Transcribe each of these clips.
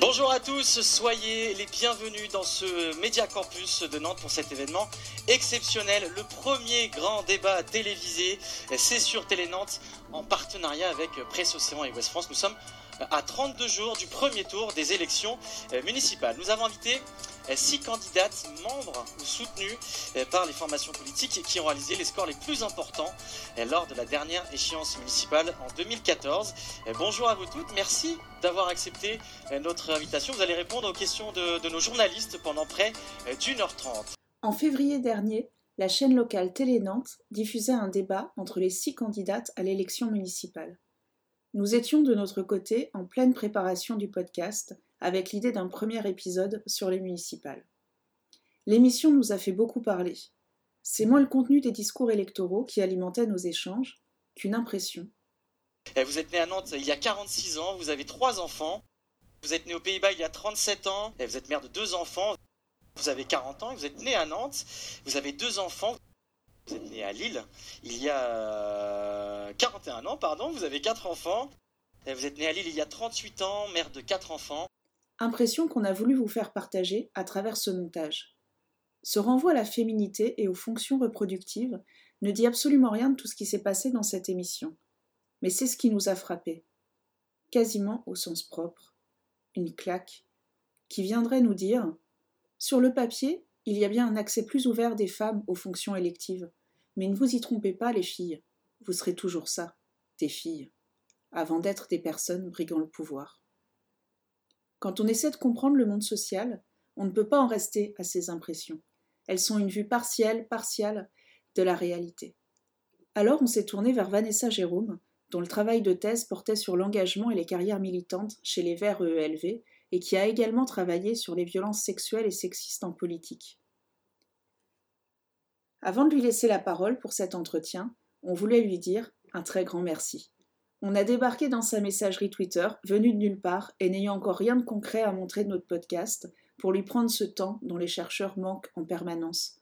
Bonjour à tous, soyez les bienvenus dans ce Média Campus de Nantes pour cet événement exceptionnel, le premier grand débat télévisé, c'est sur Télé Nantes en partenariat avec Presse Océan et Ouest France. Nous sommes à 32 jours du premier tour des élections municipales. Nous avons invité six candidates membres ou soutenues par les formations politiques qui ont réalisé les scores les plus importants lors de la dernière échéance municipale en 2014. Bonjour à vous toutes, merci d'avoir accepté notre invitation. Vous allez répondre aux questions de, de nos journalistes pendant près d'une heure trente. En février dernier, la chaîne locale Télé Nantes diffusait un débat entre les six candidates à l'élection municipale. Nous étions de notre côté en pleine préparation du podcast avec l'idée d'un premier épisode sur les municipales. L'émission nous a fait beaucoup parler. C'est moins le contenu des discours électoraux qui alimentait nos échanges qu'une impression. Eh, vous êtes né à Nantes il y a 46 ans, vous avez trois enfants. Vous êtes né aux Pays-Bas il y a 37 ans, et vous êtes mère de deux enfants. Vous avez 40 ans, vous êtes né à Nantes, vous avez deux enfants. Vous êtes né à Lille il y a 41 ans, pardon, vous avez quatre enfants. Et vous êtes né à Lille il y a 38 ans, mère de quatre enfants. Impression qu'on a voulu vous faire partager à travers ce montage. Ce renvoi à la féminité et aux fonctions reproductives ne dit absolument rien de tout ce qui s'est passé dans cette émission. Mais c'est ce qui nous a frappé. Quasiment au sens propre. Une claque. Qui viendrait nous dire Sur le papier, il y a bien un accès plus ouvert des femmes aux fonctions électives. Mais ne vous y trompez pas, les filles. Vous serez toujours ça, des filles, avant d'être des personnes briguant le pouvoir. Quand on essaie de comprendre le monde social, on ne peut pas en rester à ces impressions. Elles sont une vue partielle, partiale de la réalité. Alors on s'est tourné vers Vanessa Jérôme, dont le travail de thèse portait sur l'engagement et les carrières militantes chez les Verts EELV et qui a également travaillé sur les violences sexuelles et sexistes en politique. Avant de lui laisser la parole pour cet entretien, on voulait lui dire un très grand merci. On a débarqué dans sa messagerie Twitter, venu de nulle part et n'ayant encore rien de concret à montrer de notre podcast, pour lui prendre ce temps dont les chercheurs manquent en permanence.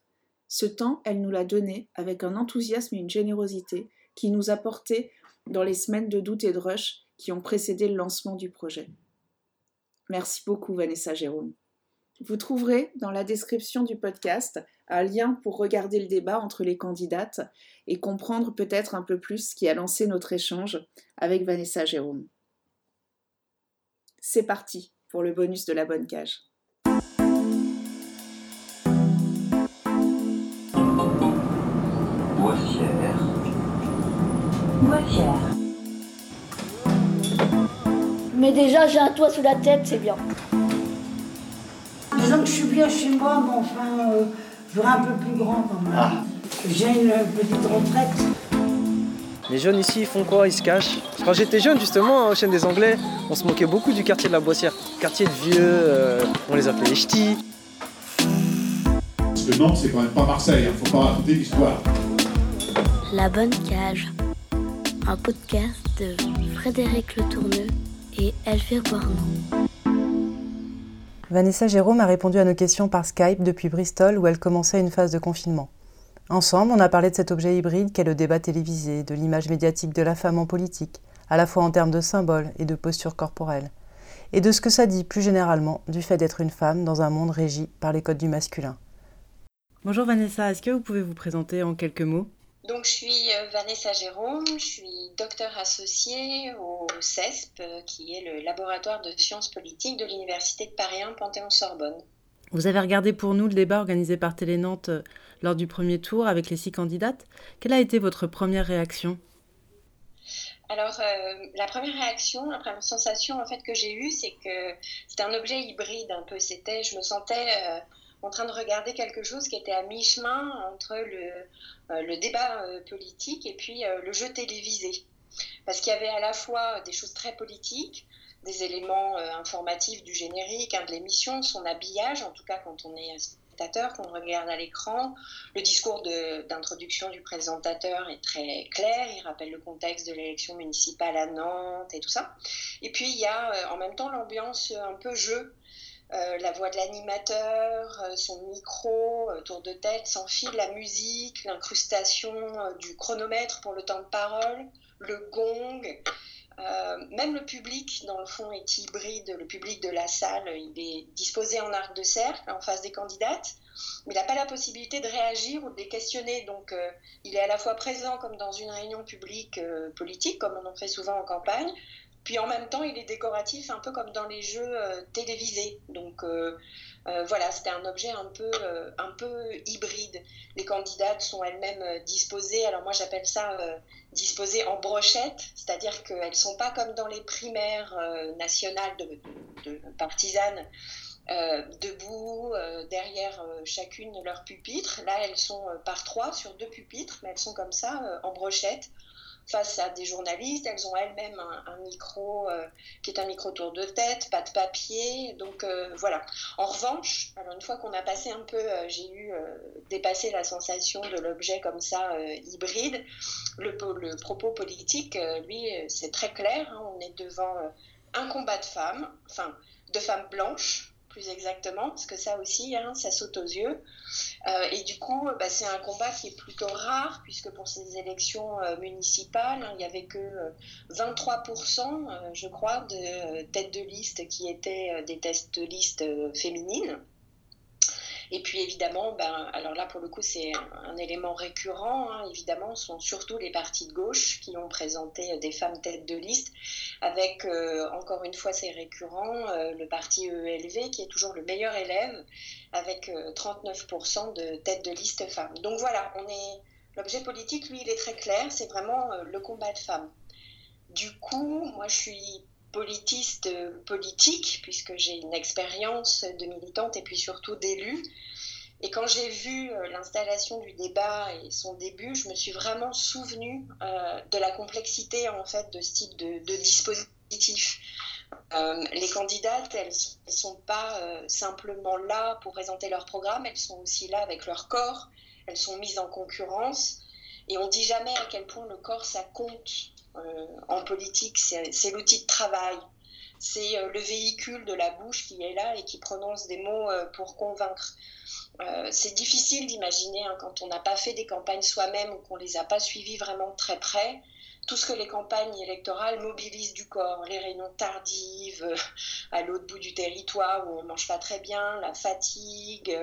Ce temps, elle nous l'a donné avec un enthousiasme et une générosité qui nous a porté dans les semaines de doute et de rush qui ont précédé le lancement du projet. Merci beaucoup Vanessa Jérôme. Vous trouverez dans la description du podcast un lien pour regarder le débat entre les candidates et comprendre peut-être un peu plus ce qui a lancé notre échange avec Vanessa Jérôme. C'est parti pour le bonus de la bonne cage. Mais déjà, j'ai un toit sous la tête, c'est bien. Disons que je suis bien chez moi, mais enfin, euh, je un peu plus grand quand même. Ah. J'ai une petite retraite. Les jeunes ici, ils font quoi? Ils se cachent? Quand j'étais jeune, justement, au chaîne des Anglais, on se moquait beaucoup du quartier de la Boissière. Quartier de vieux, euh, on les appelait les ch'tis. Parce que Nantes, c'est quand même pas Marseille, hein, faut pas raconter l'histoire. La bonne cage. Un podcast de Frédéric Le Tourneux et Elvire Boirnon. Vanessa Jérôme a répondu à nos questions par Skype depuis Bristol où elle commençait une phase de confinement. Ensemble, on a parlé de cet objet hybride qu'est le débat télévisé, de l'image médiatique de la femme en politique, à la fois en termes de symboles et de posture corporelle, et de ce que ça dit plus généralement du fait d'être une femme dans un monde régi par les codes du masculin. Bonjour Vanessa, est-ce que vous pouvez vous présenter en quelques mots? Donc je suis euh, Vanessa Jérôme, je suis docteur associée au CESP, euh, qui est le laboratoire de sciences politiques de l'Université de Paris 1 Panthéon-Sorbonne. Vous avez regardé pour nous le débat organisé par Télé Nantes euh, lors du premier tour avec les six candidates. Quelle a été votre première réaction? Alors, euh, la première réaction, la première sensation en fait que j'ai eue, c'est que c'était un objet hybride un peu. C'était, je me sentais euh, en train de regarder quelque chose qui était à mi-chemin entre le, euh, débat euh, politique et puis euh, le jeu télévisé. Parce qu'il y avait à la fois des choses très politiques, des éléments informatifs du générique, hein, de l'émission, son habillage, en tout cas quand on est spectateur, qu'on regarde à l'écran. Le discours d'introduction du présentateur est très clair, il rappelle le contexte de l'élection municipale à Nantes et tout ça. Et puis il y a en même temps l'ambiance un peu jeu. Euh, la voix de l'animateur, euh, son micro, euh, tour de tête, sans fil, la musique, l'incrustation du chronomètre pour le temps de parole, le gong, même le public, dans le fond, est hybride. Le public de la salle, il est disposé en arc de cercle en face des candidates, mais il n'a pas la possibilité de réagir ou de les questionner. Donc, il est à la fois présent comme dans une réunion publique politique, comme on en fait souvent en campagne, puis en même temps, il est décoratif, un peu comme dans les jeux euh, télévisés. Donc euh, euh, voilà, c'était un objet un peu, hybride. Les candidates sont elles-mêmes disposées, alors moi j'appelle ça disposées en brochette, c'est-à-dire qu'elles ne sont pas comme dans les primaires nationales de, de partisanes. debout derrière chacune leur pupitre. Là, elles sont par trois sur deux pupitres, mais elles sont comme ça en brochette face à des journalistes. Elles ont elles-mêmes un, micro euh, qui est un micro tour de tête, pas de papier. Donc euh, voilà. En revanche, une fois qu'on a passé un peu, euh, j'ai eu dépassé la sensation de l'objet comme ça hybride. Le, le, propos politique, lui, c'est très clair. Hein. on est devant un combat de femmes, enfin de femmes blanches plus exactement, parce que ça aussi, hein, ça saute aux yeux. Euh, et du coup, bah, c'est un combat qui est plutôt rare, puisque pour ces élections euh, municipales, hein, il n'y avait que 23%, euh, je crois, de têtes de liste qui étaient des têtes de liste féminines. Et puis évidemment, ben, alors là pour le coup c'est un, élément récurrent, hein, évidemment, sont surtout les partis de gauche qui ont présenté des femmes têtes de liste, avec euh, encore une fois c'est récurrent, euh, le parti EELV qui est toujours le meilleur élève, avec 39% euh, de têtes de liste femmes. Donc voilà, on est l'objet politique, lui, il est très clair, c'est vraiment le combat de femmes. Du coup, moi je suis politiste politique, puisque j'ai une expérience de militante et puis surtout d'élue. Et quand j'ai vu euh, l'installation du débat et son début, je me suis vraiment souvenue euh, de la complexité en fait de ce type de, dispositif. Euh, les candidates, elles ne sont pas simplement là pour présenter leur programme, elles sont aussi là avec leur corps, elles sont mises en concurrence. Et on dit jamais à quel point le corps, ça compte euh, en politique, c'est l'outil de travail, c'est euh, le véhicule de la bouche qui est là et qui prononce des mots euh, pour convaincre. c'est difficile d'imaginer hein, quand on n'a pas fait des campagnes soi-même ou qu'on ne les a pas suivies vraiment très près, tout ce que les campagnes électorales mobilisent du corps, les réunions tardives à l'autre bout du territoire où on mange pas très bien, la fatigue,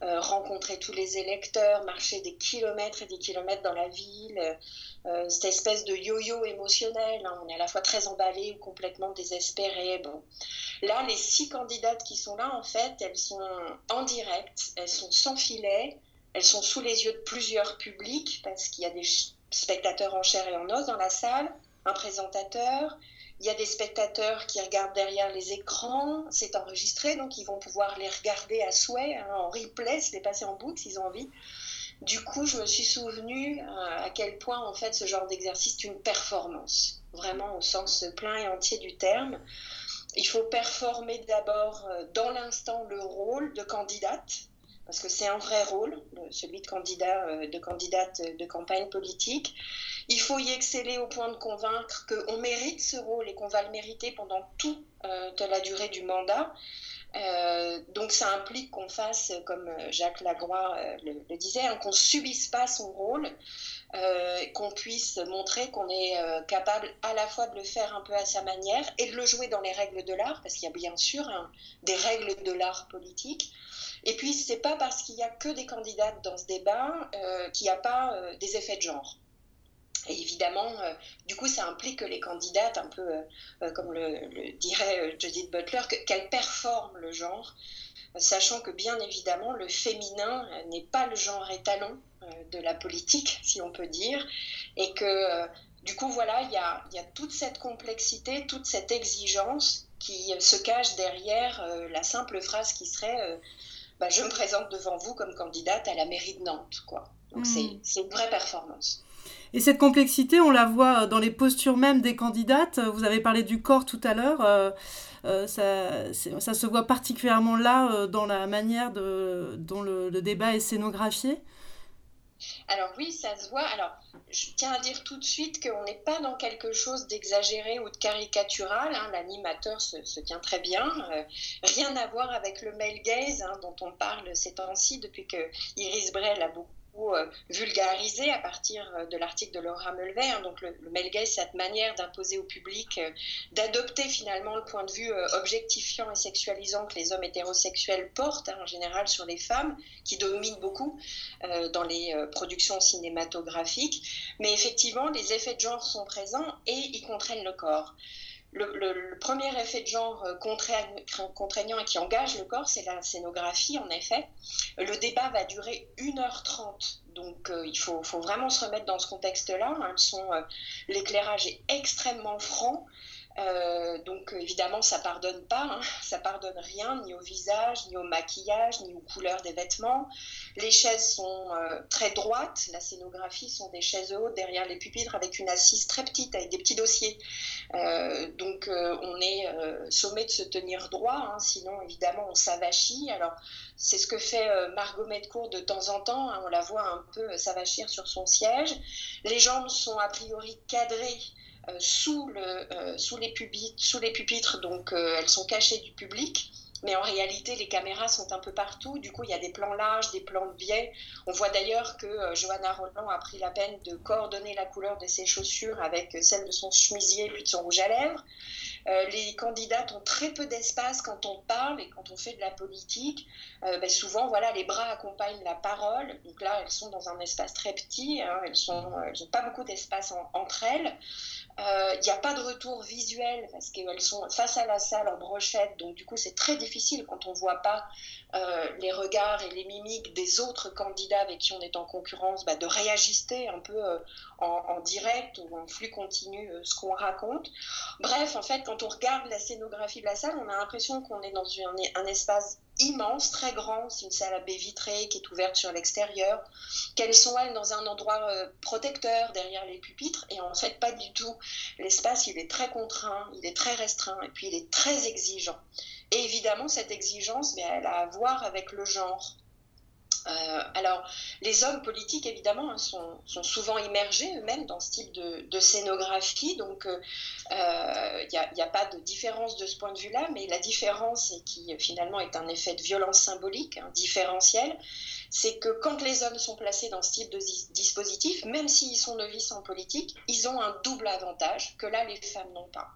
rencontrer tous les électeurs, marcher des kilomètres et des kilomètres dans la ville, euh, cette espèce de yo-yo émotionnel. Hein. On est à la fois très emballé ou complètement désespéré. Bon. Là, les six candidates qui sont là, en fait, elles sont en direct, elles sont sans filet, elles sont sous les yeux de plusieurs publics parce qu'il y a des spectateurs en chair et en os dans la salle, un présentateur. Il y a des spectateurs qui regardent derrière les écrans, c'est enregistré, donc ils vont pouvoir les regarder à souhait, hein, en replay, se les passer en boucle s'ils ont envie. Du coup, je me suis souvenu euh, à quel point, en fait, ce genre d'exercice est une performance, vraiment au sens plein et entier du terme. Il faut performer d'abord euh, dans l'instant le rôle de candidate, parce que c'est un vrai rôle, celui de candidat, euh, de candidate de campagne politique. Il faut y exceller au point de convaincre qu'on mérite ce rôle et qu'on va le mériter pendant toute la durée du mandat. Euh, donc ça implique qu'on fasse, comme Jacques Lagroix euh, le, disait, hein, qu'on subisse pas son rôle, euh, qu'on puisse montrer qu'on est capable à la fois de le faire un peu à sa manière et de le jouer dans les règles de l'art, parce qu'il y a bien sûr hein, des règles de l'art politique. Et puis c'est pas parce qu'il n'y a que des candidates dans ce débat qu'il n'y a pas des effets de genre. Et évidemment, euh, du coup, ça implique que les candidates, un peu euh, euh, comme le, dirait Judith Butler, qu'elles performent le genre, sachant que bien évidemment, le féminin n'est pas le genre étalon de la politique, si on peut dire, et que du coup, voilà, il y a, toute cette complexité, toute cette exigence qui se cache derrière la simple phrase qui serait bah, Je me présente devant vous comme candidate à la mairie de Nantes. Quoi. Donc, mmh. c'est une vraie performance. Et cette complexité, on la voit dans les postures même des candidates. Vous avez parlé du corps tout à l'heure. Euh, euh, ça, ça, se voit particulièrement là euh, dans la manière de, dont le, débat est scénographié. Alors oui, ça se voit. Alors, je tiens à dire tout de suite qu'on n'est pas dans quelque chose d'exagéré ou de caricatural. Hein. L'animateur se, tient très bien. rien à voir avec le male gaze hein, dont on parle ces temps-ci depuis que Iris Brel a beaucoup beaucoup euh, vulgarisé à partir euh, de l'article de Laura Mulvey. Hein. donc le, le cette manière d'imposer au public, d'adopter finalement le point de vue objectifiant et sexualisant que les hommes hétérosexuels portent hein, en général sur les femmes, qui dominent beaucoup dans les productions cinématographiques. Mais effectivement, les effets de genre sont présents et ils contraignent le corps. Le, premier effet de genre euh, contraignant et qui engage le corps, c'est la scénographie, en effet. Le débat va durer 1h30, donc euh, il faut, vraiment se remettre dans ce contexte-là. Hein. Euh, l'éclairage est extrêmement franc. Euh, donc évidemment, ça pardonne pas, hein. ça pardonne rien, ni au visage, ni au maquillage, ni aux couleurs des vêtements. Les chaises sont euh, très droites, la scénographie sont des chaises hautes derrière les pupitres avec une assise très petite, avec des petits dossiers. Euh, donc on est sommé de se tenir droit, hein. sinon évidemment on s'avachit. Alors c'est ce que fait Margot Medcourt de temps en temps, hein. on la voit un peu s'avachir sur son siège. Les jambes sont a priori cadrées euh, pupitres, sous les pupitres, donc euh, elles sont cachées du public. Mais en réalité, les caméras sont un peu partout. Du coup, il y a des plans larges, des plans de biais. On voit d'ailleurs que Johanna Roland a pris la peine de coordonner la couleur de ses chaussures avec celle de son chemisier puis de son rouge à lèvres. Les candidates ont très peu d'espace quand on parle et quand on fait de la politique. Ben souvent, voilà, les bras accompagnent la parole. Donc là, elles sont dans un espace très petit. Hein. elles n'ont elles pas beaucoup d'espace entre elles. Il euh, n'y a pas de retour visuel parce qu'elles sont face à la salle en brochette, donc du coup c'est très difficile quand on ne voit pas euh, les regards et les mimiques des autres candidats avec qui on est en concurrence, bah, de réajuster un peu euh, en, direct ou en flux continu ce qu'on raconte. Bref, en fait, quand on regarde la scénographie de la salle, on a l'impression qu'on est dans un espace immense, très grand. C'est une salle à baie vitrée qui est ouverte sur l'extérieur. Qu'elles sont, elles, dans un endroit euh, protecteur derrière les pupitres. Et en fait, pas du tout. L'espace, il est très contraint, il est très restreint et puis il est très exigeant. Et évidemment, cette exigence, mais elle a à voir avec le genre. Euh, alors, les hommes politiques, évidemment, hein, sont, souvent immergés eux-mêmes dans ce type de, scénographie, donc il euh, n'y a, a, pas de différence de ce point de vue-là, mais la différence, et qui finalement est un effet de violence symbolique, hein, différentiel, c'est que quand les hommes sont placés dans ce type de dispositif, même s'ils sont novices en politique, ils ont un double avantage que là, les femmes n'ont pas.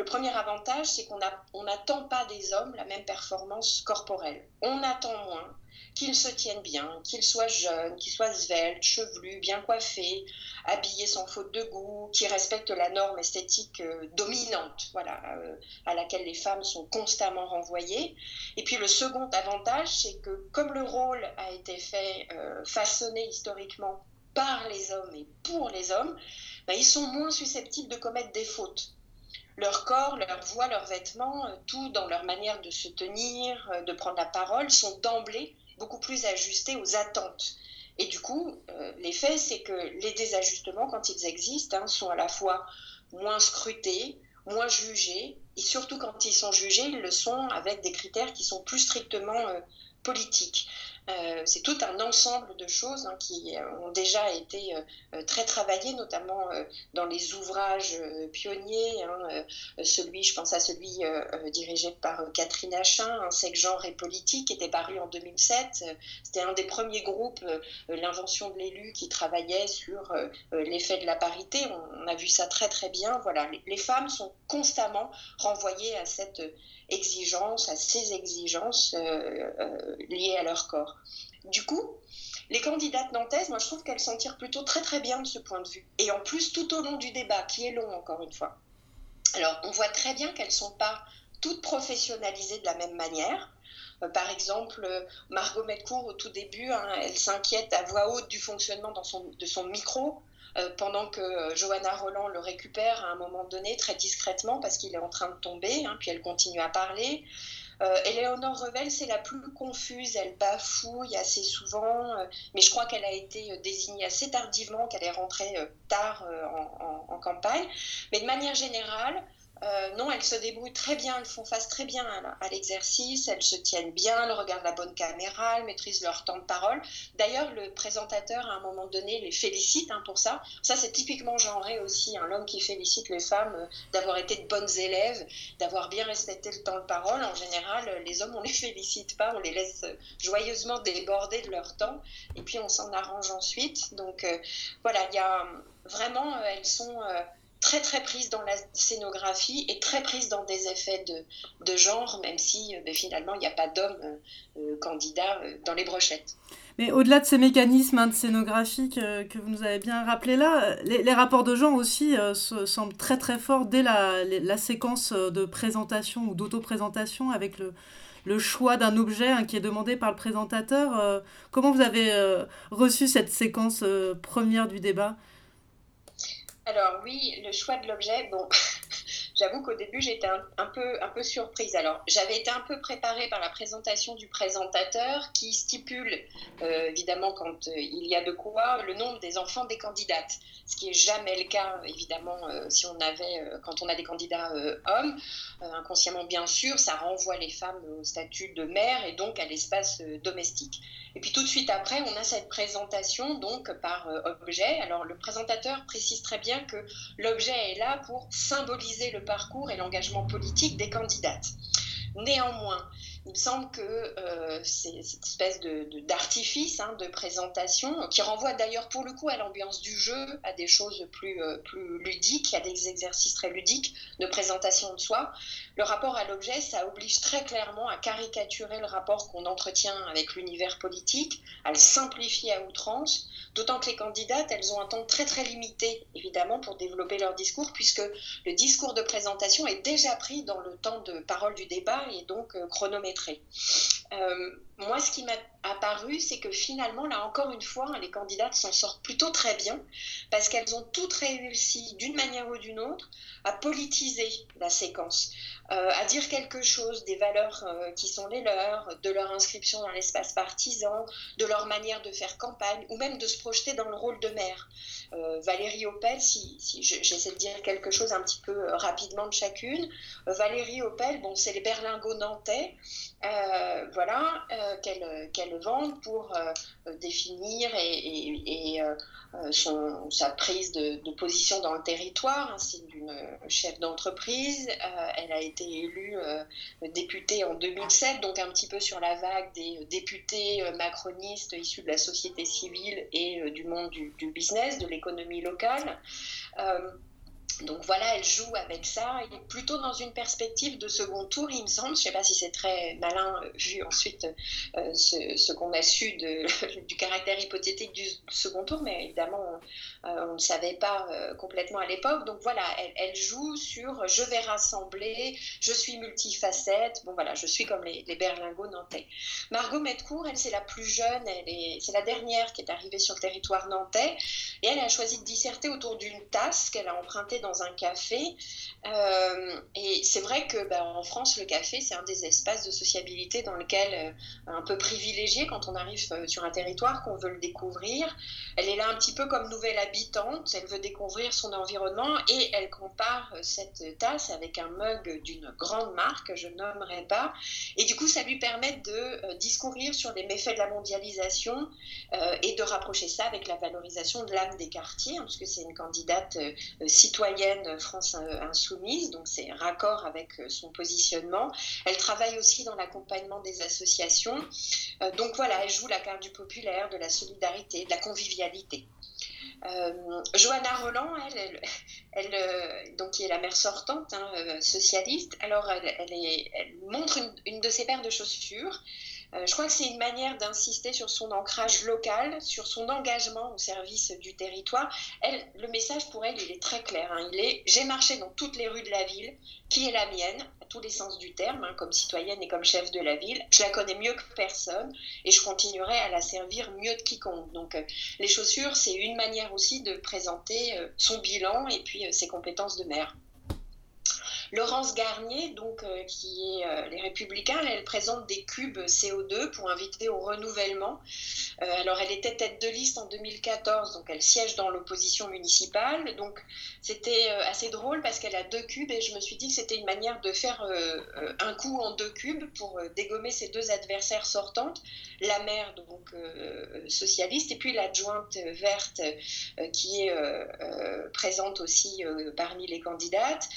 Le premier avantage, c'est qu'on n'attend pas des hommes la même performance corporelle. On attend moins qu'ils se tiennent bien, qu'ils soient jeunes, qu'ils soient sveltes, chevelus, bien coiffés, habillés sans faute de goût, qui respectent la norme esthétique euh, dominante, voilà, euh, à laquelle les femmes sont constamment renvoyées. Et puis le second avantage, c'est que comme le rôle a été fait, euh, façonné historiquement par les hommes et pour les hommes, ben, ils sont moins susceptibles de commettre des fautes leur corps, leur voix, leurs vêtements, euh, tout dans leur manière de se tenir, euh, de prendre la parole, sont d'emblée beaucoup plus ajustés aux attentes. Et du coup, euh, l'effet, c'est que les désajustements, quand ils existent, hein, sont à la fois moins scrutés, moins jugés, et surtout quand ils sont jugés, ils le sont avec des critères qui sont plus strictement politiques. Euh, c'est tout un ensemble de choses hein, qui euh, ont déjà été euh, très travaillées, notamment dans les ouvrages pionniers. Hein, celui, je pense à celui dirigé par Catherine Achin, sexe, genre et politique, qui était paru en 2007. C'était un des premiers groupes, l'invention de l'élu, qui travaillait sur l'effet de la parité. On, a vu ça très très bien. Voilà, les femmes sont constamment renvoyées à cette exigences, à ces exigences liées à leur corps. Du coup, les candidates nantaises, moi je trouve qu'elles s'en tirent plutôt très très bien de ce point de vue. Et en plus, tout au long du débat, qui est long encore une fois. Alors, on voit très bien qu'elles ne sont pas toutes professionnalisées de la même manière. Euh, par exemple, Margot Medcourt, au tout début, hein, elle s'inquiète à voix haute du fonctionnement de son micro. Euh, pendant que euh, Johanna Roland le récupère à un moment donné très discrètement parce qu'il est en train de tomber, hein, puis elle continue à parler. Euh, Eleonore Revel, c'est la plus confuse, elle bafouille assez souvent, mais je crois qu'elle a été désignée assez tardivement, qu'elle est rentrée tard en, campagne. Mais de manière générale, euh, non, elles se débrouillent très bien, elles font face très bien à, l'exercice, elles se tiennent bien, elles regardent la bonne caméra, elles maîtrisent leur temps de parole. D'ailleurs, le présentateur, à un moment donné, les félicite hein, pour ça. Ça, c'est typiquement genré aussi, hein, homme qui félicite les femmes euh, d'avoir été de bonnes élèves, d'avoir bien respecté le temps de parole. En général, les hommes, on les félicite pas, on les laisse joyeusement déborder de leur temps, et puis on s'en arrange ensuite. Donc euh, voilà, il y a vraiment, elles sont très très prise dans la scénographie et très prise dans des effets de, de genre, même si euh, ben, finalement il n'y a pas d'homme euh, euh, candidat dans les brochettes. Mais au-delà de ces mécanismes hein, de scénographie que, que, vous nous avez bien rappelé là, les, rapports de genre aussi semblent très très forts dès la, la séquence de présentation ou d'auto-présentation avec le, le choix d'un objet hein, qui est demandé par le présentateur. comment vous avez reçu cette séquence première du débat? Alors oui, le choix de l'objet, bon, j'avoue qu'au début j'étais un, peu, surprise. Alors j'avais été un peu préparée par la présentation du présentateur qui stipule euh, évidemment quand euh, il y a de quoi le nombre des enfants des candidates, ce qui est jamais le cas évidemment euh, si on avait quand on a des candidats hommes. inconsciemment bien sûr, ça renvoie les femmes au statut de mère et donc à l'espace domestique. Et puis tout de suite après, on a cette présentation donc par objet. Alors le présentateur précise très bien que l'objet est là pour symboliser le parcours et l'engagement politique des candidates. Néanmoins, il me semble que euh, c'est cette espèce d'artifice de, hein, de, présentation, qui renvoie d'ailleurs pour le coup à l'ambiance du jeu, à des choses plus, euh, plus ludiques, à des exercices très ludiques de présentation de soi. Le rapport à l'objet, ça oblige très clairement à caricaturer le rapport qu'on entretient avec l'univers politique, à le simplifier à outrance, d'autant que les candidates, elles ont un temps très très limité, évidemment, pour développer leur discours, puisque le discours de présentation est déjà pris dans le temps de parole du débat et donc euh, chronométré. Euh, moi, ce qui m'a apparu, c'est que finalement, là encore une fois, les candidates s'en sortent plutôt très bien, parce qu'elles ont toutes réussi, d'une manière ou d'une autre, à politiser la séquence, euh, à dire quelque chose des valeurs euh, qui sont les leurs, de leur inscription dans l'espace partisan, de leur manière de faire campagne, ou même de se projeter dans le rôle de maire. Euh, Valérie Opel, si, si j'essaie de dire quelque chose un petit peu rapidement de chacune, Valérie Opel, bon, c'est les berlingots nantais, voilà, qu'elle vendent pour définir et, son, sa prise de, position dans le territoire. Hein, c'est une chef d'entreprise. elle a été élue euh, députée en 2007, donc un petit peu sur la vague des députés euh, macronistes issus de la société civile et euh, du monde du business, de l'économie locale. Donc voilà, elle joue avec ça, et plutôt dans une perspective de second tour, il me semble. Je ne sais pas si c'est très malin euh, vu ensuite euh, ce, qu'on a su du caractère hypothétique du second tour, mais évidemment, on, euh, ne savait pas complètement à l'époque. Donc voilà, elle, joue sur je vais rassembler, je suis multifacette. Bon voilà, je suis comme les, les berlingots nantais. Margot Metcourt, elle, c'est la plus jeune, c'est la dernière qui est arrivée sur le territoire nantais, et elle a choisi de disserter autour d'une tasse qu'elle a empruntée dans un café. Euh, et c'est vrai que ben, en France, le café, c'est un des espaces de sociabilité dans lequel, euh, un peu privilégié quand on arrive euh, sur un territoire, qu'on veut le découvrir. Elle est là un petit peu comme nouvelle habitante, elle veut découvrir son environnement et elle compare cette tasse avec un mug d'une grande marque, je nommerai pas. Et du coup, ça lui permet de discourir sur les méfaits de la mondialisation et de rapprocher ça avec la valorisation de l'âme des quartiers, hein, parce que c'est une candidate citoyenne France Insoumise, donc c'est raccord avec euh, son positionnement. Elle travaille aussi dans l'accompagnement des associations. Euh, donc voilà, elle joue la carte du populaire, de la solidarité, de la convivialité. Euh, Johanna Roland, elle, donc qui est la mère sortante, hein, socialiste, alors elle montre une, une, de ses paires de chaussures euh, je crois que c'est une manière d'insister sur son ancrage local, sur son engagement au service du territoire. Le message pour elle, il est très clair. Hein. Il est j'ai marché dans toutes les rues de la ville, qui est la mienne, à tous les sens du terme, hein, comme citoyenne et comme chef de la ville. Je la connais mieux que personne et je continuerai à la servir mieux de quiconque. Donc, euh, les chaussures, c'est une manière aussi de présenter euh, son bilan et puis ses compétences de maire. Laurence Garnier, donc, qui est les Républicains, elle présente des cubes CO2 pour inviter au renouvellement. alors, elle était tête de liste en 2014, donc elle siège dans l'opposition municipale. Donc, c'était assez drôle parce qu'elle a deux cubes et je me suis dit que c'était une manière de faire un coup en deux cubes pour dégommer ses deux adversaires sortantes, la maire donc socialiste et puis l'adjointe verte qui est présente aussi parmi les candidates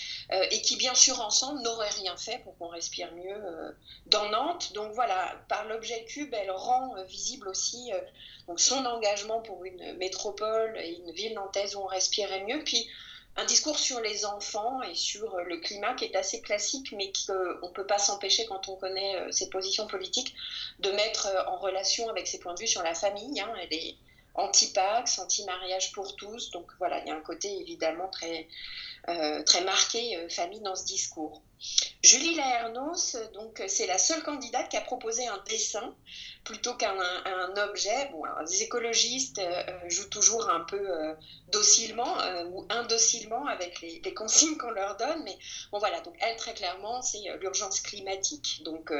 et qui bien sûr ensemble n'aurait rien fait pour qu'on respire mieux dans Nantes. Donc voilà, par l'objet cube, elle rend visible aussi donc son engagement pour une métropole et une ville nantaise où on respirait mieux. Puis un discours sur les enfants et sur le climat qui est assez classique, mais qu'on ne peut pas s'empêcher quand on connaît euh, ses positions politiques de mettre euh, en relation avec ses points de vue sur la famille. Hein. Anti-pax, anti-mariage pour tous, donc voilà, il y a un côté évidemment très, euh, très marqué famille dans ce discours. Julie Laernos, donc c'est la seule candidate qui a proposé un dessin plutôt qu'un objet. Bon, les écologistes euh, euh, jouent toujours un peu euh, docilement ou indocilement avec les, consignes qu'on leur donne, mais bon voilà. Donc elle très clairement, c'est l'urgence climatique. Donc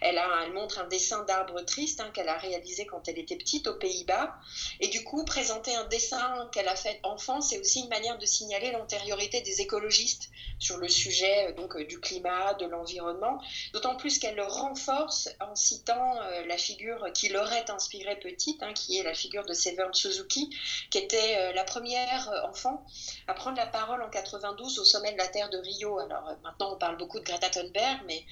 elle a, elle montre un dessin d'arbre triste hein, qu'elle a réalisé quand elle était petite aux Pays-Bas, et du coup présenter un dessin qu'elle a fait enfant, c'est aussi une manière de signaler l'antériorité des écologistes sur le sujet donc du climat, de l'environnement. D'autant plus qu'elle le renforce en citant la figure qui l'aurait inspirée petite, hein, qui est la figure de Severn Suzuki, qui était euh, la première euh, enfant à prendre la parole en 92 au sommet de la Terre de Rio. Alors euh, maintenant on parle beaucoup de Greta Thunberg, mais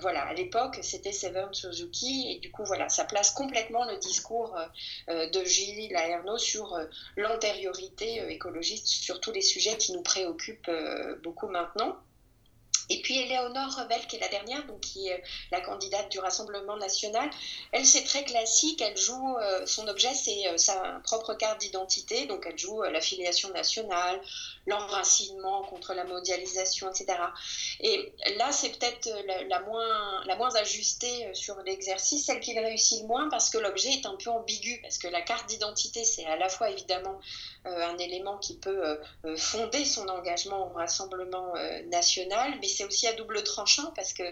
voilà, à l'époque c'était Severn Suzuki, et du coup voilà, ça place complètement le discours de Gilles Laerno sur l'antériorité écologiste sur tous les sujets qui nous préoccupent beaucoup maintenant. Et puis Éléonore Revel, qui est la dernière, donc qui est la candidate du Rassemblement national, elle c'est très classique, elle joue, euh, son objet c'est euh, sa propre carte d'identité, donc elle joue euh, l'affiliation nationale, l'enracinement contre la mondialisation, etc. Et là c'est peut-être la, moins, la moins ajustée sur l'exercice, celle qui réussit le moins parce que l'objet est un peu ambigu, parce que la carte d'identité c'est à la fois évidemment un élément qui peut fonder son engagement au Rassemblement national, mais c'est aussi à double tranchant parce que,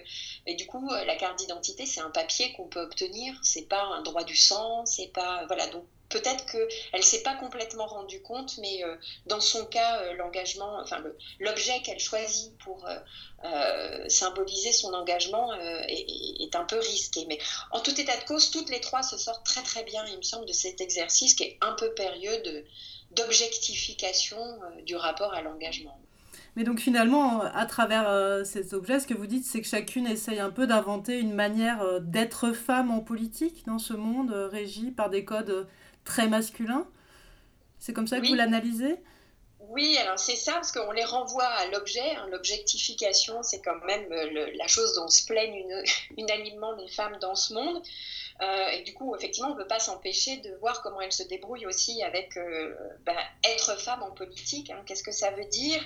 et du coup, la carte d'identité, c'est un papier qu'on peut obtenir, c'est pas un droit du sang, c'est pas. Voilà, donc peut-être qu'elle ne s'est pas complètement rendue compte, mais euh, dans son cas, euh, l'engagement, enfin l'objet qu'elle choisit pour euh, symboliser son engagement est, un peu risqué. Mais en tout état de cause, toutes les trois se sortent très très bien, il me semble, de cet exercice qui est un peu période d'objectification du rapport à l'engagement. Mais donc finalement, à travers euh, ces objets, ce que vous dites, c'est que chacune essaye un peu d'inventer une manière euh, d'être femme en politique dans ce monde euh, régi par des codes très masculins. C'est comme ça que vous l'analysez? Oui, alors c'est ça, parce qu'on les renvoie à l'objet. Hein. L'objectification, c'est quand même la chose dont se plaignent unanimement les femmes dans ce monde. Euh, et du coup, effectivement, on ne peut pas s'empêcher de voir comment elle se débrouille aussi avec euh, ben, être femme en politique. Hein. Qu'est-ce que ça veut dire?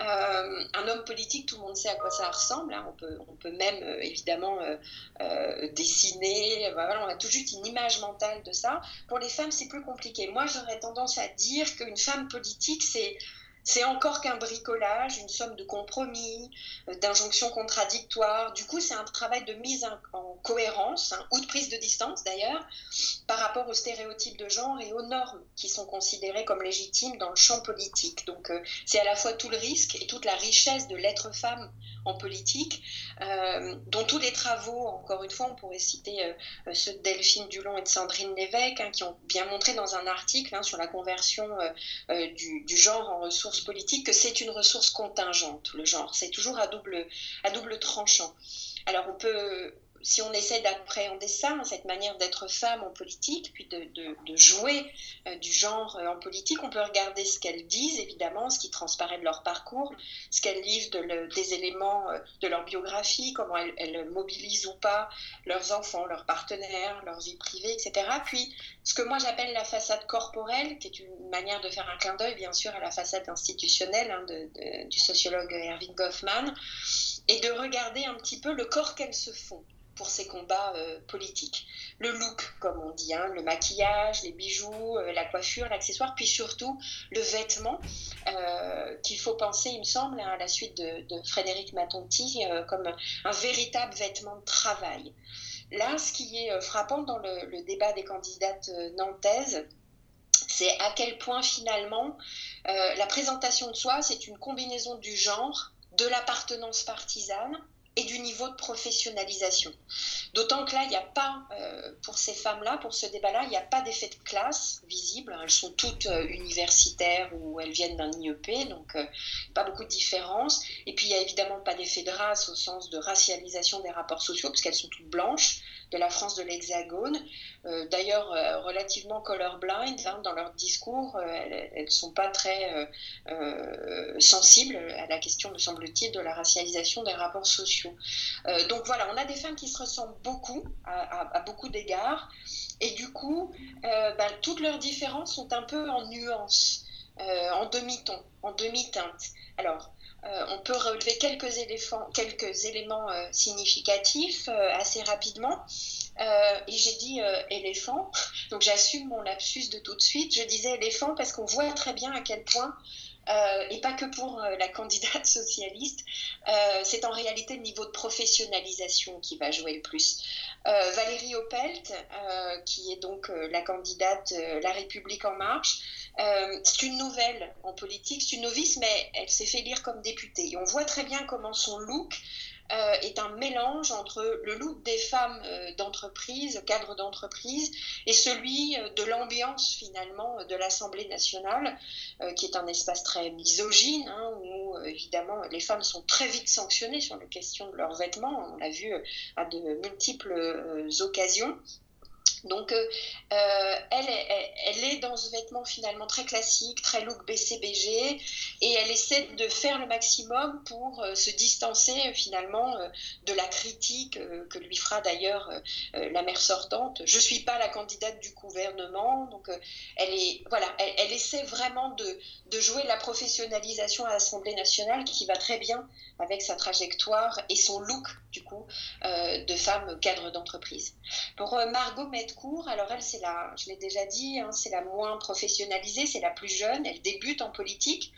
Euh, Un homme politique, tout le monde sait à quoi ça ressemble. Hein. On, peut, on peut même évidemment dessiner. On a tout juste une image mentale de ça. Pour les femmes, c'est plus compliqué. Moi, j'aurais tendance à dire qu'une femme politique, c'est c'est encore qu'un bricolage, une somme de compromis, euh, d'injonctions contradictoires. Du coup, c'est un travail de mise en cohérence, hein, ou de prise de distance d'ailleurs, par rapport aux stéréotypes de genre et aux normes qui sont considérées comme légitimes dans le champ politique. Donc, euh, c'est à la fois tout le risque et toute la richesse de l'être femme en politique, euh, dont tous les travaux, encore une fois, on pourrait citer ceux de Delphine Dulon et de Sandrine Lévesque, hein, qui ont bien montré dans un article hein, sur la conversion du, du genre en ressources politique que c'est une ressource contingente, le genre. C'est toujours à double, à double tranchant. Alors on peut si on essaie d'appréhender ça, cette manière d'être femme en politique, puis de, jouer euh, du genre euh, en politique, on peut regarder ce qu'elles disent, évidemment, ce qui transparaît de leur parcours, ce qu'elles livrent de des éléments euh, de leur biographie, comment elles, elles, mobilisent ou pas leurs enfants, leurs partenaires, leur vie privée, etc. Puis ce que moi j'appelle la façade corporelle, qui est une manière de faire un clin d'œil, bien sûr, à la façade institutionnelle hein, du sociologue Erwin Goffman, et de regarder un petit peu le corps qu'elles se font pour ses combats politiques. Le look, comme on dit, hein, le maquillage, les bijoux, la coiffure, l'accessoire, puis surtout le vêtement qu'il faut penser, il me semble, à la suite de, Frédéric Matonti, comme un véritable vêtement de travail. Là, ce qui est frappant dans le débat des candidates nantaises, c'est à quel point finalement euh, la présentation de soi, c'est une combinaison du genre, de l'appartenance partisane et du niveau de professionnalisation. D'autant que là, il n'y a pas, euh, pour ces femmes-là, pour ce débat-là, il n'y a pas d'effet de classe visible. Elles sont toutes euh, universitaires ou elles viennent d'un IEP, donc pas beaucoup de différence. Et puis, il n'y a évidemment pas d'effet de race au sens de racialisation des rapports sociaux, parce qu'elles sont toutes blanches de la France de l'Hexagone. Euh, d'ailleurs, euh, relativement colorblind hein, dans leur discours, euh, elles ne sont pas très sensibles à la question, me semble-t-il, de la racialisation des rapports sociaux. donc voilà, on a des femmes qui se ressemblent beaucoup, à, beaucoup d'égards, et du coup, ben, toutes leurs différences sont un peu en nuances. en demi-ton, en demi-teinte. Alors, on peut relever quelques, éléphants, quelques éléments euh, significatifs euh, assez rapidement. et j'ai dit éléphant, donc j'assume mon lapsus de tout de suite. Je disais éléphant parce qu'on voit très bien à quel point et pas que pour la candidate socialiste, c'est en réalité le niveau de professionnalisation qui va jouer le plus. Valérie Opelt, qui est donc la candidate La République en marche, euh, c'est une nouvelle en politique, c'est une novice, mais elle s'est fait lire comme députée. Et on voit très bien comment son look euh, est un mélange entre le look des femmes euh, d'entreprise, cadres d'entreprise, et celui de l'ambiance finalement de l'Assemblée nationale, qui est un espace très misogyne, hein, où évidemment les femmes sont très vite sanctionnées sur la question de leurs vêtements. On l'a vu à de multiples occasions. Donc, euh, euh, elle, est dans ce vêtement finalement très classique, très look BCBG, et elle essaie de faire le maximum pour euh, se distancer finalement de la critique que lui fera d'ailleurs la mère sortante. Je ne suis pas la candidate du gouvernement, donc elle, est, voilà, elle, essaie vraiment de, jouer la professionnalisation à l'Assemblée nationale qui va très bien avec sa trajectoire et son look du coup de femme cadre d'entreprise. Pour Margot Alors elle, c'est la, je l'ai déjà dit, hein, c'est la moins professionnalisée, c'est la plus jeune, elle débute en politique.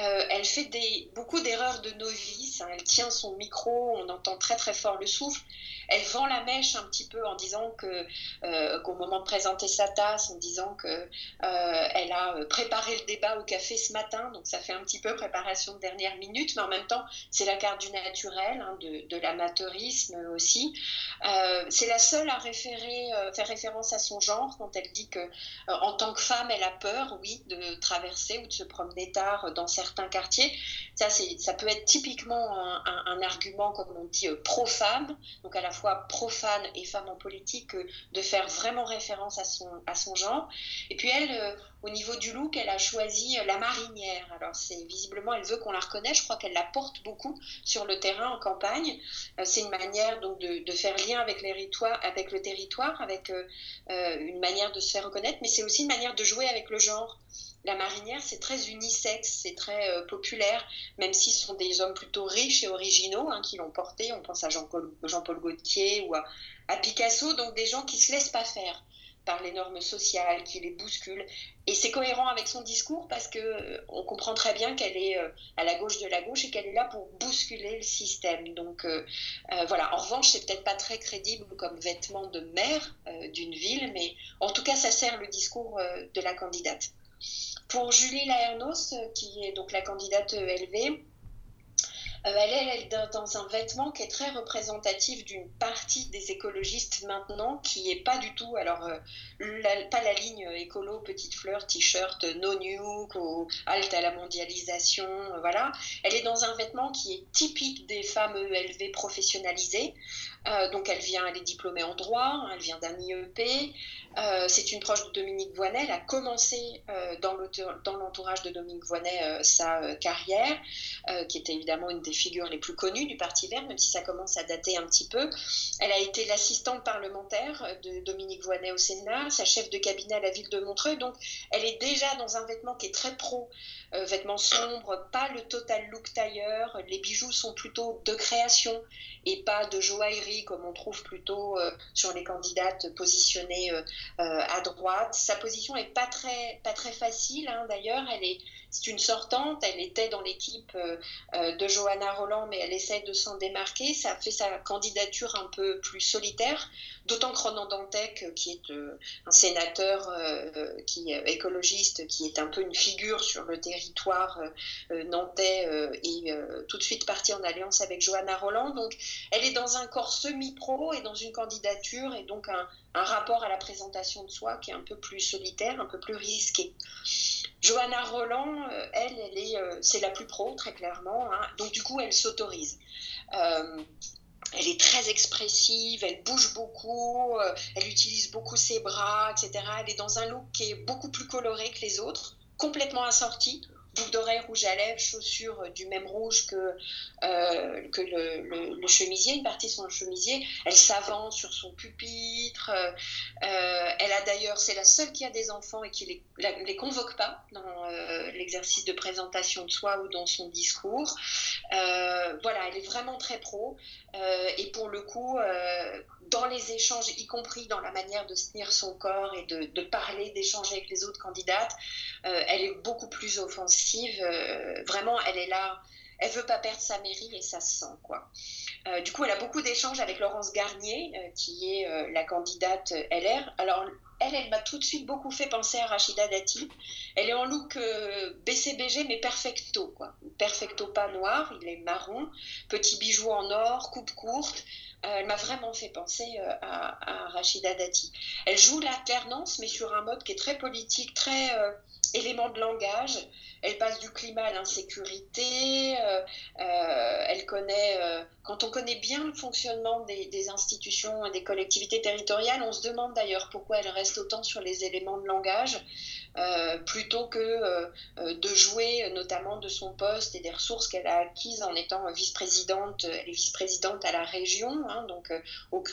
Euh, elle fait beaucoup d'erreurs de novice, hein. elle tient son micro, on entend très très fort le souffle. Elle vend la mèche un petit peu en disant euh, qu'au moment de présenter sa tasse, en disant que euh, elle a préparé le débat au café ce matin, donc ça fait un petit peu préparation de dernière minute, mais en même temps, c'est la carte du naturel, hein, de, l'amateurisme aussi. c'est la seule à faire référence à son genre quand elle dit que, en tant que femme, elle a peur, oui, de traverser ou de se promener tard dans certains quartiers. Ça, ça peut être typiquement un, argument, comme on dit, pro-femme, donc à la fois profane et femme en politique, de faire vraiment référence à son, à son genre. Et puis elle, euh, au niveau du look, elle a choisi la marinière. Alors c'est visiblement, elle veut qu'on la reconnaisse. Je crois qu'elle la porte beaucoup sur le terrain en campagne. Euh, c'est une manière donc de, faire lien avec, avec le territoire, avec euh, une manière de se faire reconnaître, mais c'est aussi une manière de jouer avec le genre la marinière, c'est très unisexe, c'est très euh, populaire, même si ce sont des hommes plutôt riches et originaux hein, qui l'ont porté. On pense à Jean-Paul Jean Gaultier ou à, Picasso, donc des gens qui se laissent pas faire par les normes sociales, qui les bousculent. Et c'est cohérent avec son discours parce que euh, on comprend très bien qu'elle est euh, à la gauche de la gauche et qu'elle est là pour bousculer le système. Donc voilà. En revanche, c'est peut-être pas très crédible comme vêtement de maire d'une ville, mais en tout cas, ça sert le discours de la candidate. Pour Julie Laernos, qui est donc la candidate ELV, euh, elle est dans un vêtement qui est très représentatif d'une partie des écologistes maintenant, qui est pas du tout, alors euh, pas la ligne écolo, petite fleur, t-shirt, no nuke, ou halte à la mondialisation, euh, voilà. Elle est dans un vêtement qui est typique des femmes ELV professionnalisées. donc elle vient, elle est diplômée en droit, elle vient d'un IEP. c'est une proche de Dominique Voinet. Elle a commencé dans l'entourage de Dominique Voinet sa carrière, qui était évidemment une des figures les plus connues du Parti vert, même si ça commence à dater un petit peu. Elle a été l'assistante parlementaire de Dominique Voynet au Sénat, sa chef de cabinet à la ville de Montreuil. Donc, elle est déjà dans un vêtement qui est très pro, euh, vêtement sombre, pas le total look tailleur. Les bijoux sont plutôt de création et pas de joaillerie comme on trouve plutôt sur les candidates positionnées à droite. Sa position est pas très, pas très facile hein, d'ailleurs. Elle est c'est une sortante, elle était dans l'équipe euh, euh, de Johanna Roland, mais elle essaie de s'en démarquer. Ça fait sa candidature un peu plus solitaire, d'autant que Ronan Dantec, euh, qui est un sénateur qui, écologiste, qui est un peu une figure sur le territoire nantais, est tout de suite parti en alliance avec Johanna Roland. Donc elle est dans un corps semi-pro et dans une candidature et donc un, rapport à la présentation de soi qui est un peu plus solitaire, un peu plus risqué. Johanna Roland, euh, elle, elle est, euh, c'est la plus pro, très clairement. Hein. donc du coup, elle s'autorise. Euh, elle est très expressive, elle bouge beaucoup, elle utilise beaucoup ses bras, etc. Elle est dans un look qui est beaucoup plus coloré que les autres, complètement assorti boucle d'oreille rouge à lèvres, chaussures euh, du même rouge que, euh, le, chemisier, une partie de son chemisier. Elle s'avance sur son pupitre. Euh, elle a d'ailleurs, c'est la seule qui a des enfants et qui les, les convoque pas dans l'exercice de présentation de soi ou dans son discours. voilà, elle est vraiment très pro. et pour le coup, dans les échanges, y compris dans la manière de tenir son corps et de, parler, d'échanger avec les autres candidates, elle est beaucoup plus offensive euh, vraiment, elle est là. Elle veut pas perdre sa mairie et ça se sent quoi. Euh, du coup, elle a beaucoup d'échanges avec Laurence Garnier, euh, qui est la candidate LR. Alors, elle, elle m'a tout de suite beaucoup fait penser à Rachida Dati. Elle est en look BCBG, mais perfecto, quoi. Perfecto pas noir, il est marron, petit bijou en or, coupe courte. Elle m'a vraiment fait penser à, à, Rachida Dati. Elle joue l'alternance, mais sur un mode qui est très politique, très élément de langage. Elle passe du climat à l'insécurité. Euh, euh, elle connaît, euh, quand on connaît bien le fonctionnement des, institutions et des collectivités territoriales, on se demande d'ailleurs pourquoi elle reste autant sur les éléments de langage. plutôt que de jouer notamment de son poste et des ressources qu'elle a acquises en étant vice-présidente, elle est vice-présidente à la région, hein, donc au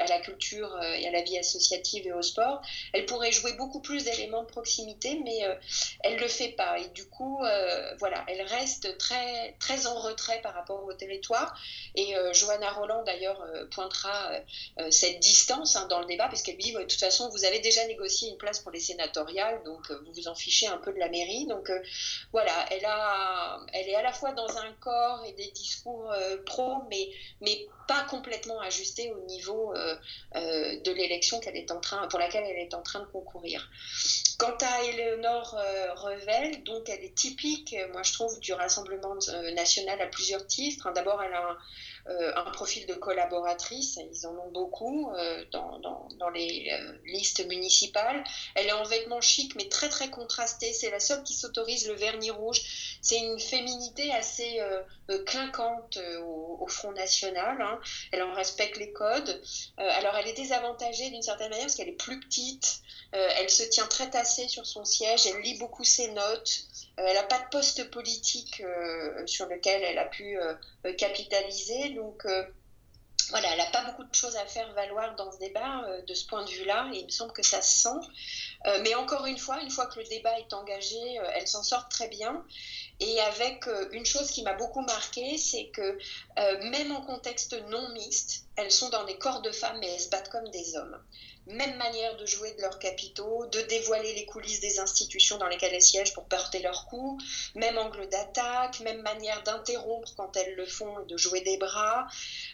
à la culture et à la vie associative et au sport. Elle pourrait jouer beaucoup plus d'éléments de proximité, mais elle le fait pas. Et du coup, euh, voilà, elle reste très, très en retrait par rapport au territoire. Et euh, Johanna Roland, d'ailleurs, euh, pointera cette distance hein, dans le débat, parce qu'elle dit, de toute façon, vous avez déjà négocié une place pour les sénatoriales, donc vous vous en fichez un peu de la mairie. Donc voilà, elle, a, elle est à la fois dans un corps et des discours pro, mais, mais pas complètement ajusté au niveau de l'élection qu'elle est en train, pour laquelle elle est en train de concourir. Quant à Eleonore Revel, donc elle est typique, moi je trouve, du Rassemblement euh, national à plusieurs titres. D'abord, elle a un, euh, un profil de collaboratrice, ils en ont beaucoup euh, dans, les listes municipales. Elle est en vêtements chics mais très très contrastés. C'est la seule qui s'autorise le vernis rouge. C'est une féminité assez clinquante au, Front National. Hein. Elle en respecte les codes. alors elle est désavantagée d'une certaine manière parce qu'elle est plus petite. elle se tient très tassée sur son siège. Elle lit beaucoup ses notes. Euh, elle n'a pas de poste politique euh, sur lequel elle a pu euh, capitaliser. Donc, voilà, elle n'a pas beaucoup de choses à faire valoir dans ce débat de ce point de vue-là, et il me semble que ça se sent. mais encore une fois, une fois que le débat est engagé, elle s'en sort très bien. Et avec une chose qui m'a beaucoup marqué, c'est que même en contexte non mixte, elles sont dans des corps de femmes et elles se battent comme des hommes même manière de jouer de leurs capitaux, de dévoiler les coulisses des institutions dans lesquelles elles siègent pour porter leurs coups, même angle d'attaque, même manière d'interrompre quand elles le font et de jouer des bras.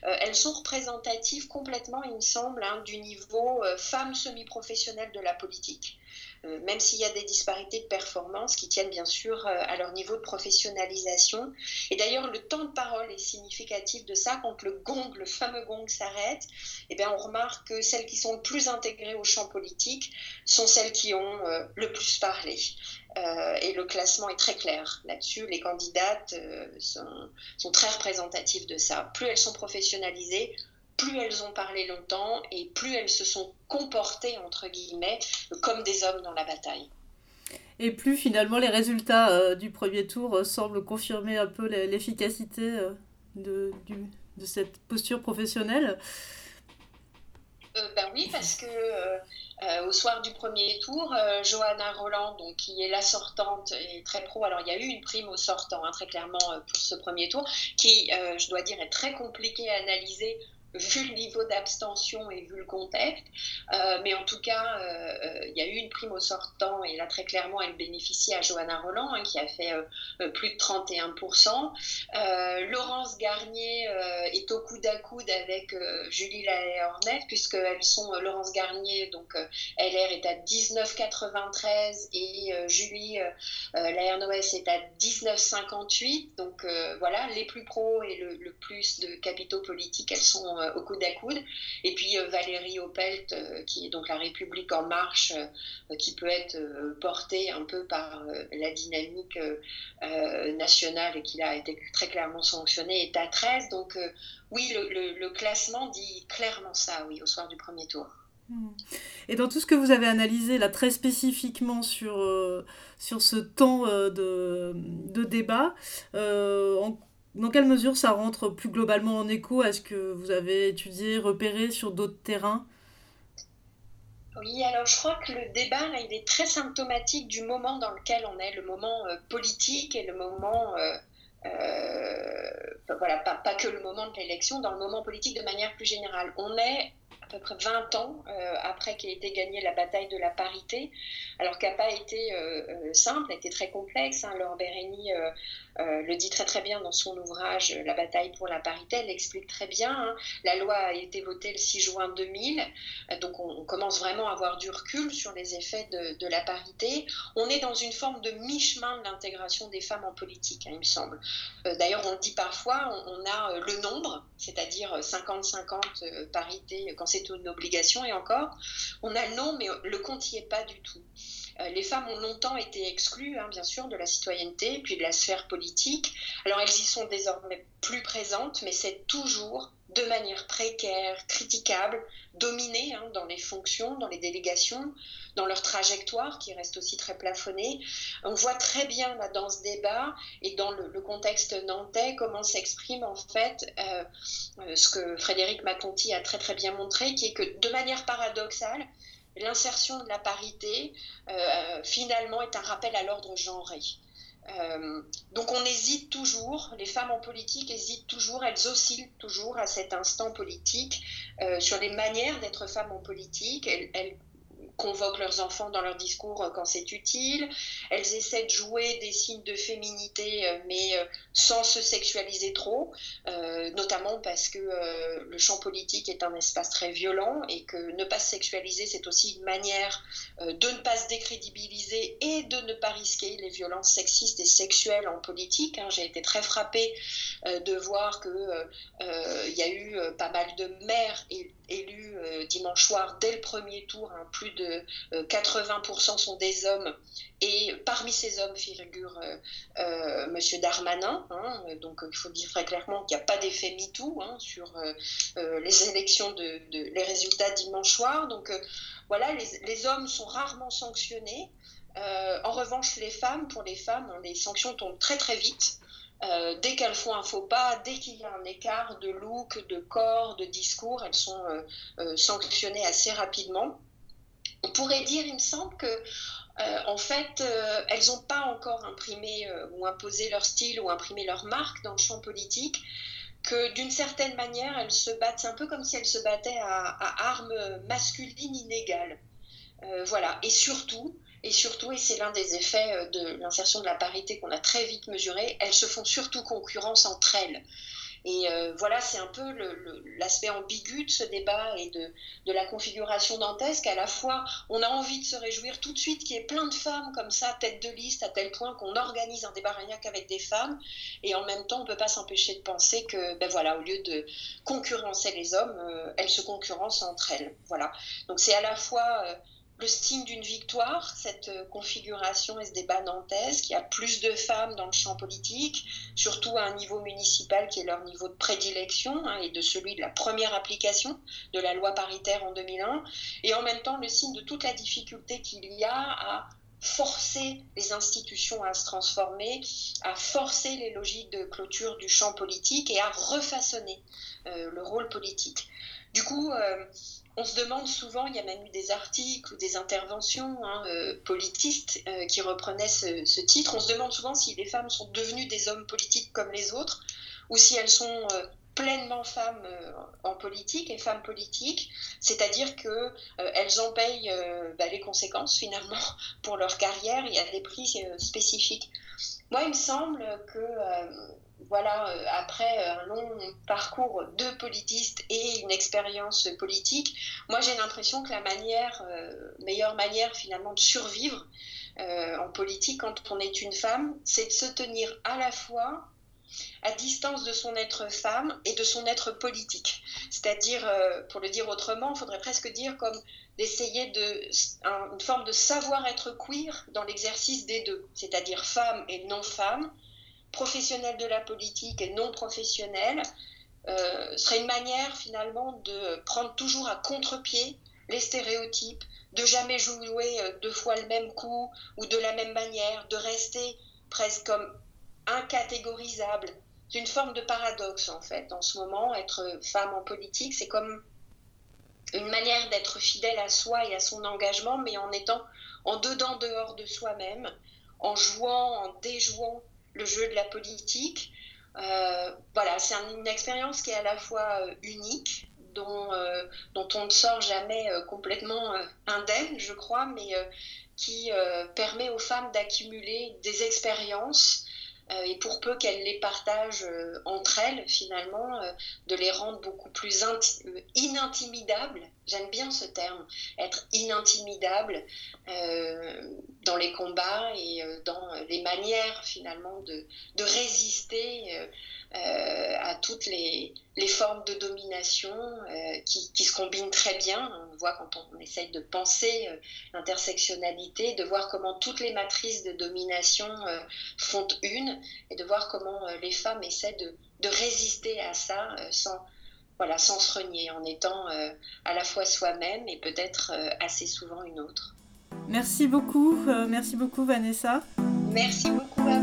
Euh, elles sont représentatives complètement, il me semble, hein, du niveau euh, femme semi-professionnelle de la politique. Euh, même s'il y a des disparités de performance qui tiennent bien sûr euh, à leur niveau de professionnalisation. Et d'ailleurs, le temps de parole est significatif de ça. Quand le gong, le fameux gong s'arrête, eh bien, on remarque que celles qui sont le plus intégrées au champ politique sont celles qui ont euh, le plus parlé. et le classement est très clair là-dessus. Les candidates sont, sont, très représentatives de ça. Plus elles sont professionnalisées, plus elles ont parlé longtemps et plus elles se sont comportées, entre guillemets, comme des hommes dans la bataille. Et plus finalement les résultats euh, du premier tour euh, semblent confirmer un peu l'efficacité euh, de, de, cette posture professionnelle. ben oui, parce que au soir du premier tour, Johanna Roland, donc, qui est la sortante et très pro, alors il y a eu une prime au sortant, hein, très clairement, pour ce premier tour, qui, je dois dire, est très compliqué à analyser vu le niveau d'abstention et vu le contexte. Euh, mais en tout cas, euh, euh, il y a eu une prime au sortant et là, très clairement, elle bénéficie à Johanna Roland hein, qui a fait plus de 31%. Laurence Garnier est au coude à coude avec Julie Lahaye-Hornet puisqu'elles sont, Laurence Garnier, donc LR est à 19,93 et Julie Lahaye-Noès est à 19,58. Donc voilà, les plus pros et le, plus de capitaux politiques, elles sont au coude à coude. Et puis euh, Valérie Opelt, euh, qui est donc la République en marche, qui peut être portée un peu par la dynamique nationale et qui a été très clairement sanctionnée, est à 13. Donc oui, le, classement dit clairement ça, oui, au soir du premier tour. Hmm. Et dans tout ce que vous avez analysé là très spécifiquement sur, sur ce temps de, de débat, en dans quelle mesure ça rentre plus globalement en écho à ce que vous avez étudié, repéré sur d'autres terrains? Oui, alors je crois que le débat, il est très symptomatique du moment dans lequel on est, le moment euh, politique et le moment, euh, euh, voilà, pas, pas, que le moment de l'élection, dans le moment politique de manière plus générale. On est peu près 20 ans euh, après qu'ait été gagnée la bataille de la parité, alors qu'elle n'a pas été euh, euh, simple, elle a été très complexe. Hein. Laure Bérény le dit très très bien dans son ouvrage La bataille pour la parité, elle l'explique très bien. Hein. La loi a été votée le 6 juin 2000, donc on, commence vraiment à avoir du recul sur les effets de, la parité. On est dans une forme de mi-chemin de l'intégration des femmes en politique, hein, il me semble. D'ailleurs, on le dit parfois, on, on a le nombre, c'est-à-dire 50-50 parité quand c'est une obligation et encore, on a le nom, mais le compte n'y est pas du tout. Euh, les femmes ont longtemps été exclues, hein, bien sûr, de la citoyenneté, puis de la sphère politique. Alors elles y sont désormais plus présentes, mais c'est toujours de manière précaire, critiquable, dominées hein, dans les fonctions, dans les délégations, dans leur trajectoire qui reste aussi très plafonnée. On voit très bien là, dans ce débat et dans le, contexte nantais comment s'exprime en fait euh, euh, ce que Frédéric Maconti a très très bien montré, qui est que de manière paradoxale, l'insertion de la parité euh, finalement est un rappel à l'ordre genré. Euh, donc on hésite toujours, les femmes en politique hésitent toujours, elles oscillent toujours à cet instant politique euh, sur les manières d'être femmes en politique. elles, convoquent leurs enfants dans leur discours euh, quand c'est utile. Elles essaient de jouer des signes de féminité, euh, mais euh, sans se sexualiser trop, notamment parce que le champ politique est un espace très violent et que ne pas se sexualiser, c'est aussi une manière de ne pas se décrédibiliser et de ne pas risquer les violences sexistes et sexuelles en politique. Hein. J'ai été très frappée de voir qu'il y a eu pas mal de maires et élus euh, dimanche soir dès le premier tour. Hein, plus de 80% euh, sont des hommes. Et parmi ces hommes figure euh, Monsieur Darmanin. Hein, donc il faut dire très clairement qu'il n'y a pas d'effet MeToo hein, sur les élections, les résultats dimanche soir. Donc voilà, les, les, hommes sont rarement sanctionnés. en revanche, les femmes, pour les femmes, les sanctions tombent très très vite. Euh, dès qu'elles font un faux pas, dès qu'il y a un écart de look, de corps, de discours, elles sont euh, euh, sanctionnées assez rapidement. On pourrait dire, il me semble que en fait, elles n'ont pas encore imprimé ou imposé leur style ou imprimé leur marque dans le champ politique, que d'une certaine manière, elles se battent, c'est un peu comme si elles se battaient à, à armes masculines inégales. voilà, et surtout, et surtout, et c'est l'un des effets euh, de l'insertion de la parité qu'on a très vite mesuré, elles se font surtout concurrence entre elles. Et euh, voilà, c'est un peu l'aspect ambigu de ce débat et de, de, la configuration dantesque. À la fois, on a envie de se réjouir tout de suite qu'il y ait plein de femmes comme ça, tête de liste, à tel point qu'on organise un débat rien qu'avec des femmes. Et en même temps, on ne peut pas s'empêcher de penser que, ben voilà, au lieu de concurrencer les hommes, euh, elles se concurrencent entre elles. Voilà. Donc c'est à la fois le signe d'une victoire, cette euh, configuration et ce débat nantaise, qui a plus de femmes dans le champ politique, surtout à un niveau municipal qui est leur niveau de prédilection hein, et de celui de la première application de la loi paritaire en 2001, et en même temps le signe de toute la difficulté qu'il y a à forcer les institutions à se transformer, à forcer les logiques de clôture du champ politique et à refaçonner euh, le rôle politique. Du coup, euh, on se demande souvent, il y a même eu des articles ou des interventions hein, euh, politistes euh, qui reprenaient ce, titre, on se demande souvent si les femmes sont devenues des hommes politiques comme les autres ou si elles sont euh, pleinement femmes en politique et femmes politiques, c'est-à-dire que elles en payent bah, les conséquences finalement pour leur carrière. Y a des prix spécifiques. Moi, il me semble que voilà, euh, après un long parcours de politiste et une expérience politique, moi j'ai l'impression que la manière, euh, meilleure manière finalement de survivre euh, en politique quand on est une femme, c'est de se tenir à la fois à distance de son être femme et de son être politique. C'est-à-dire, pour le dire autrement, il faudrait presque dire comme d'essayer de une forme de savoir être queer dans l'exercice des deux, c'est-à-dire femme et non femme, professionnels de la politique et non professionnels, euh, serait une manière finalement de prendre toujours à contre-pied les stéréotypes, de jamais jouer euh, deux fois le même coup ou de la même manière, de rester presque comme incatégorisable. C'est une forme de paradoxe en fait. En ce moment, être femme en politique, c'est comme une manière d'être fidèle à soi et à son engagement, mais en étant en dedans, dehors de soi-même, en jouant, en déjouant le jeu de la politique. Euh, voilà, c'est une expérience qui est à la fois euh, unique, dont, euh, dont on ne sort jamais complètement indemne, je crois, mais qui permet aux femmes d'accumuler des expériences et pour peu qu'elles les partagent entre elles, finalement, de les rendre beaucoup plus inintimidables. J'aime bien ce terme, être inintimidable dans les combats et dans les manières, finalement, de, résister euh, à toutes les, formes de domination euh, qui, se combinent très bien. On voit quand on, essaye de penser euh, l'intersectionnalité, de voir comment toutes les matrices de domination font une, et de voir comment les femmes essaient de, de résister à ça sans, voilà, sans se renier, en étant à la fois soi-même et peut-être assez souvent une autre. Merci beaucoup, merci beaucoup Vanessa. Merci beaucoup à vous.